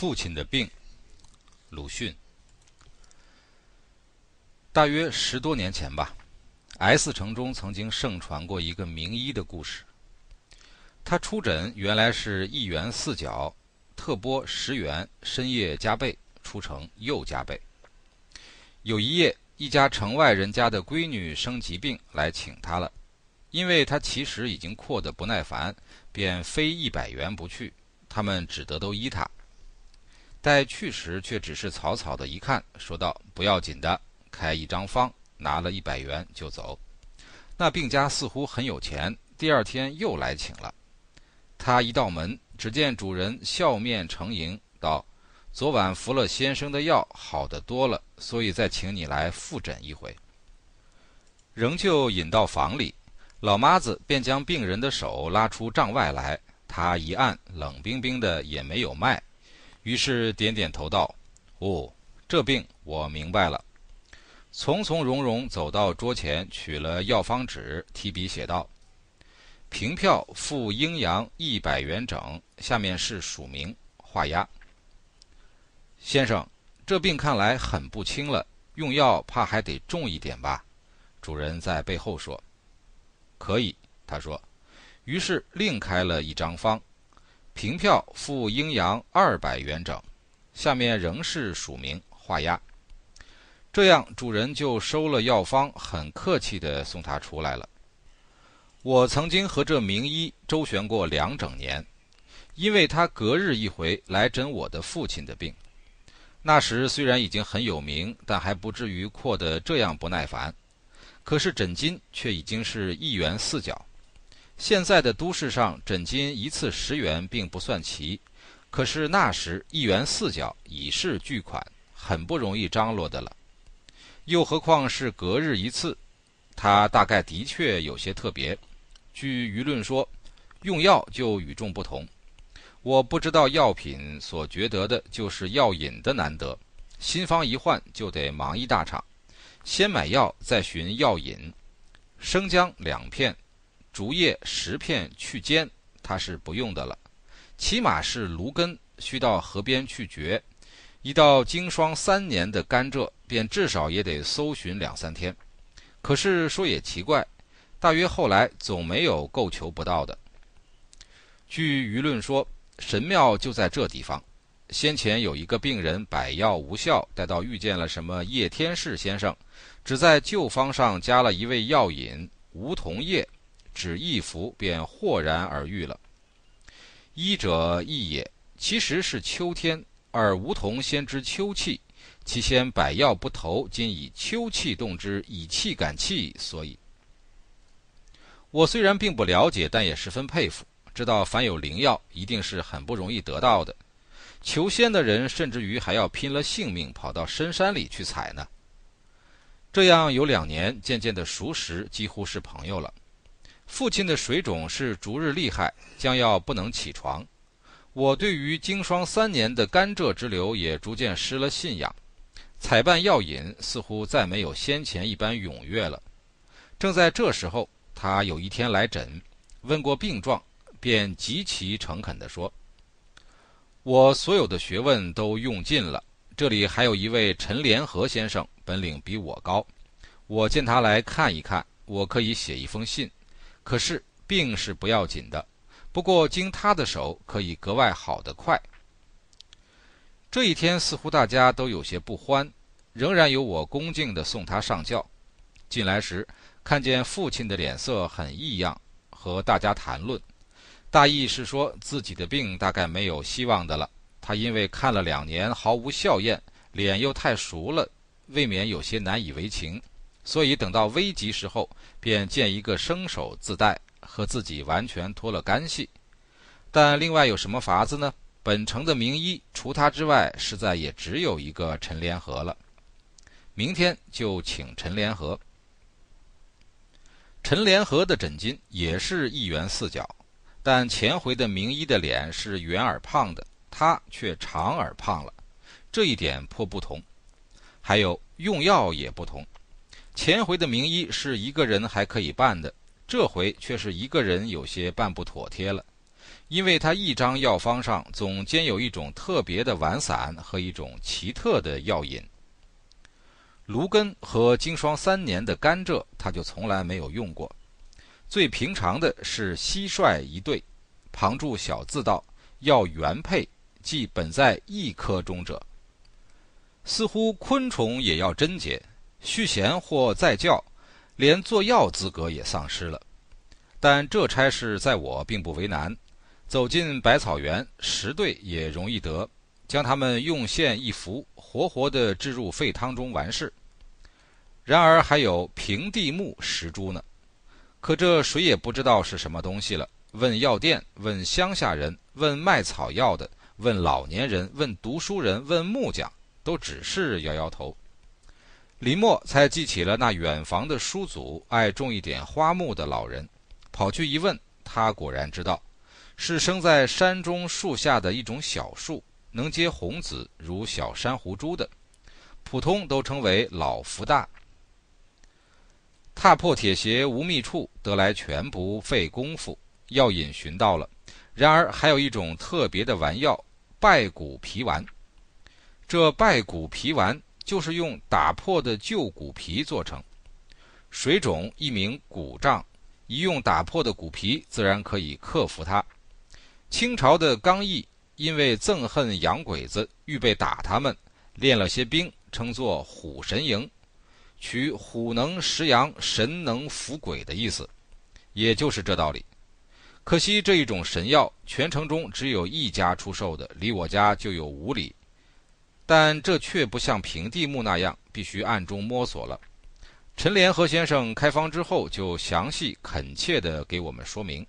父亲的病，鲁迅。大约十多年前吧，S 城中曾经盛传过一个名医的故事。他出诊原来是一元四角，特拨十元，深夜加倍，出城又加倍。有一夜，一家城外人家的闺女生疾病来请他了，因为他其实已经阔得不耐烦，便非一百元不去。他们只得都依他。待去时，却只是草草的一看，说道：“不要紧的，开一张方，拿了一百元就走。”那病家似乎很有钱，第二天又来请了。他一到门，只见主人笑面成迎，道：“昨晚服了先生的药，好得多了，所以再请你来复诊一回。”仍旧引到房里，老妈子便将病人的手拉出帐外来，他一按，冷冰冰的，也没有脉。于是点点头道：“哦，这病我明白了。”从从容容走到桌前，取了药方纸，提笔写道：“凭票付阴阳一百元整，下面是署名，画押。”先生，这病看来很不轻了，用药怕还得重一点吧？主人在背后说：“可以。”他说，于是另开了一张方。凭票付阴阳二百元整，下面仍是署名画押。这样主人就收了药方，很客气地送他出来了。我曾经和这名医周旋过两整年，因为他隔日一回来诊我的父亲的病。那时虽然已经很有名，但还不至于阔得这样不耐烦。可是诊金却已经是一元四角。现在的都市上诊金一次十元并不算奇，可是那时一元四角已是巨款，很不容易张罗的了。又何况是隔日一次，他大概的确有些特别。据舆论说，用药就与众不同。我不知道药品所觉得的就是药引的难得，新方一换就得忙一大场，先买药再寻药引，生姜两片。竹叶十片去尖，它是不用的了。起码是芦根，需到河边去掘。一到经霜三年的甘蔗，便至少也得搜寻两三天。可是说也奇怪，大约后来总没有够求不到的。据舆论说，神庙就在这地方。先前有一个病人百药无效，待到遇见了什么叶天士先生，只在旧方上加了一味药引梧桐叶。只一服，便豁然而愈了。医者亦也，其实是秋天，而梧桐先知秋气，其先百药不投，今以秋气动之，以气感气，所以。我虽然并不了解，但也十分佩服，知道凡有灵药，一定是很不容易得到的。求仙的人，甚至于还要拼了性命跑到深山里去采呢。这样有两年，渐渐的熟识，几乎是朋友了。父亲的水肿是逐日厉害，将要不能起床。我对于经霜三年的甘蔗之流也逐渐失了信仰，采办药引似乎再没有先前一般踊跃了。正在这时候，他有一天来诊，问过病状，便极其诚恳地说：“我所有的学问都用尽了，这里还有一位陈联合先生，本领比我高，我见他来看一看，我可以写一封信。”可是病是不要紧的，不过经他的手可以格外好得快。这一天似乎大家都有些不欢，仍然由我恭敬地送他上轿。进来时看见父亲的脸色很异样，和大家谈论，大意是说自己的病大概没有希望的了。他因为看了两年毫无笑靥，脸又太熟了，未免有些难以为情。所以等到危急时候，便见一个生手自带，和自己完全脱了干系。但另外有什么法子呢？本城的名医除他之外，实在也只有一个陈联合了。明天就请陈联合。陈联合的诊金也是一元四角，但前回的名医的脸是圆而胖的，他却长而胖了，这一点颇不同。还有用药也不同。前回的名医是一个人还可以办的，这回却是一个人有些办不妥帖了。因为他一张药方上总兼有一种特别的丸散和一种奇特的药引。芦根和经霜三年的甘蔗，他就从来没有用过。最平常的是蟋蟀一对，旁注小字道：“要原配，即本在一科中者。”似乎昆虫也要贞洁，续弦或再教，连做药资格也丧失了。但这差事在我并不为难。走进百草园，十对也容易得，将它们用线一服，活活地置入沸汤中完事。然而还有平地木十株呢，可这谁也不知道是什么东西了。问药店，问乡下人，问卖草药的，问老年人，问读书人，问木匠，都只是摇摇头。林默才记起了那远房的叔祖爱种一点花木的老人，跑去一问，他果然知道。是生在山中树下的一种小树，能结红子，如小珊瑚珠的，普通都称为老福大。踏破铁鞋无觅处，得来全不费功夫。药引寻到了，然而还有一种特别的丸药——败骨皮丸。这败骨皮丸就是用打破的旧骨皮做成，水肿一名骨胀，一用打破的骨皮，自然可以克服它。清朝的刚毅因为憎恨洋鬼子，预备打他们，练了些兵，称作虎神营，取虎能食羊，神能伏鬼的意思，也就是这道理。可惜这一种神药，全城中只有一家出售的，离我家就有五里。但这却不像平地木那样，必须暗中摸索了。陈联合先生开方之后，就详细恳切地给我们说明。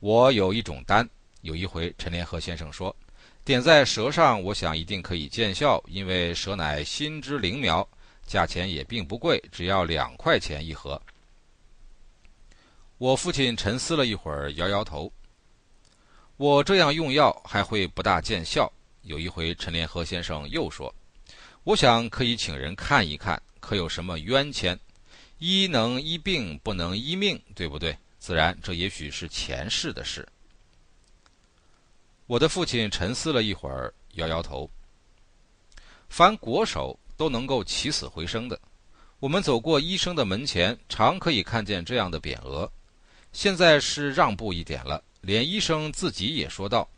我有一种丹，有一回陈联合先生说，点在舌上，我想一定可以见效，因为舌乃心之灵苗，价钱也并不贵，只要两块钱一盒。我父亲沉思了一会儿，摇摇头。我这样用药还会不大见效。有一回陈联合先生又说，我想可以请人看一看，可有什么冤签？医能医病，不能医命，对不对？自然，这也许是前世的事。我的父亲沉思了一会儿，摇摇头。凡国手都能够起死回生的，我们走过医生的门前，常可以看见这样的匾额。现在是让步一点了，连医生自己也说道：“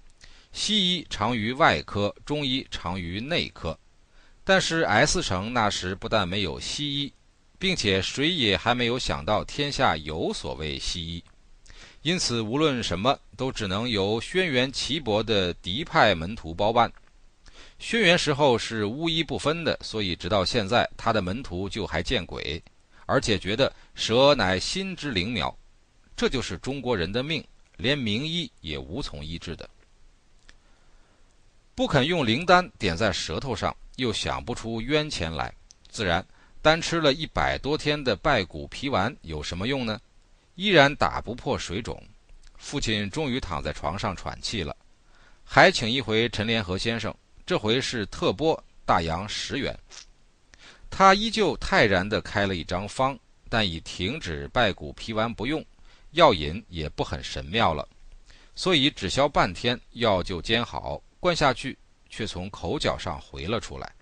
西医长于外科，中医长于内科。”但是 S 城那时不但没有西医。并且谁也还没有想到天下有所谓西医，因此无论什么都只能由轩辕岐伯的嫡派门徒包办。轩辕时候是巫医不分的，所以直到现在他的门徒就还见鬼，而且觉得蛇乃心之灵苗，这就是中国人的命，连名医也无从医治的。不肯用灵丹点在舌头上，又想不出冤钱来，自然。单吃了一百多天的败骨皮丸有什么用呢？依然打不破水肿。父亲终于躺在床上喘气了，还请一回陈联合先生，这回是特拨大洋十元。他依旧泰然地开了一张方，但已停止败骨皮丸不用，药引也不很神妙了，所以只消半天，药就煎好，灌下去，却从口角上回了出来。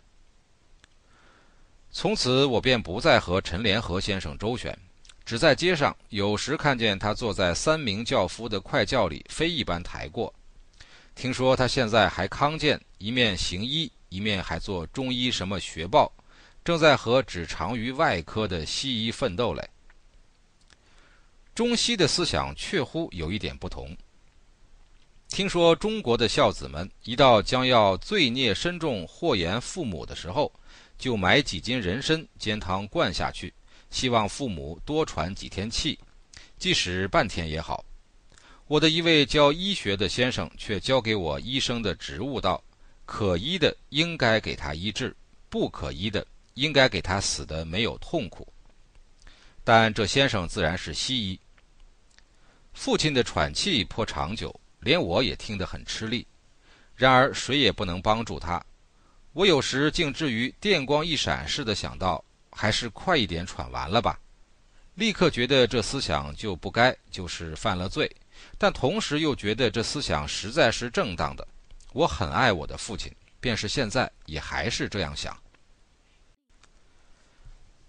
从此我便不再和陈联合先生周旋，只在街上有时看见他坐在三名轿夫的快轿里飞一般抬过。听说他现在还康健，一面行医，一面还做中医什么学报，正在和只长于外科的西医奋斗嘞。中西的思想确乎有一点不同。听说中国的孝子们一到将要罪孽深重祸延父母的时候，就买几斤人参煎汤灌下去，希望父母多喘几天气，即使半天也好。我的一位教医学的先生却教给我医生的职务道：可医的应该给他医治，不可医的应该给他死的没有痛苦。但这先生自然是西医。父亲的喘气颇长久，连我也听得很吃力。然而谁也不能帮助他。我有时竟至于电光一闪似的想到，还是快一点喘完了吧。立刻觉得这思想就不该，就是犯了罪，但同时又觉得这思想实在是正当的。我很爱我的父亲，便是现在也还是这样想。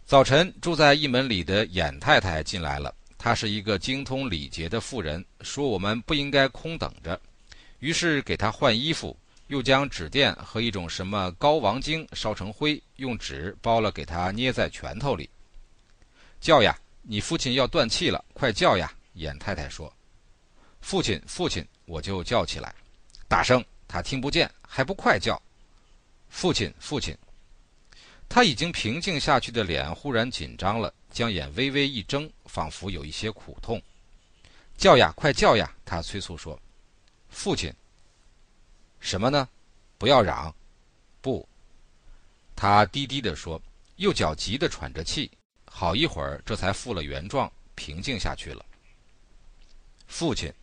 早晨，住在一门里的演太太进来了。她是一个精通礼节的妇人，说我们不应该空等着，于是给她换衣服，又将纸垫和一种什么高王精烧成灰，用纸包了，给她捏在拳头里。叫呀，你父亲要断气了，快叫呀！演太太说：“父亲，父亲！”我就叫起来，大声，他听不见，还不快叫！父亲，父亲！他已经平静下去的脸忽然紧张了，将眼微微一睁，仿佛有一些苦痛。叫呀，快叫呀！他催促说：“父亲。”什么呢？不要嚷！不。他低低地说，右脚急得喘着气，好一会儿，这才复了原状，平静下去了。父亲，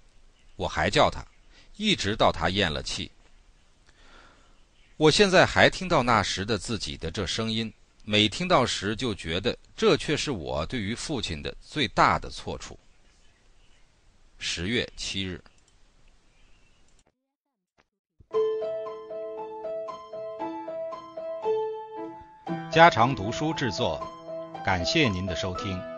我还叫他，一直到他咽了气。我现在还听到那时的自己的这声音，每听到时就觉得这却是我对于父亲的最大的错处。十月七日，家常读书制作，感谢您的收听。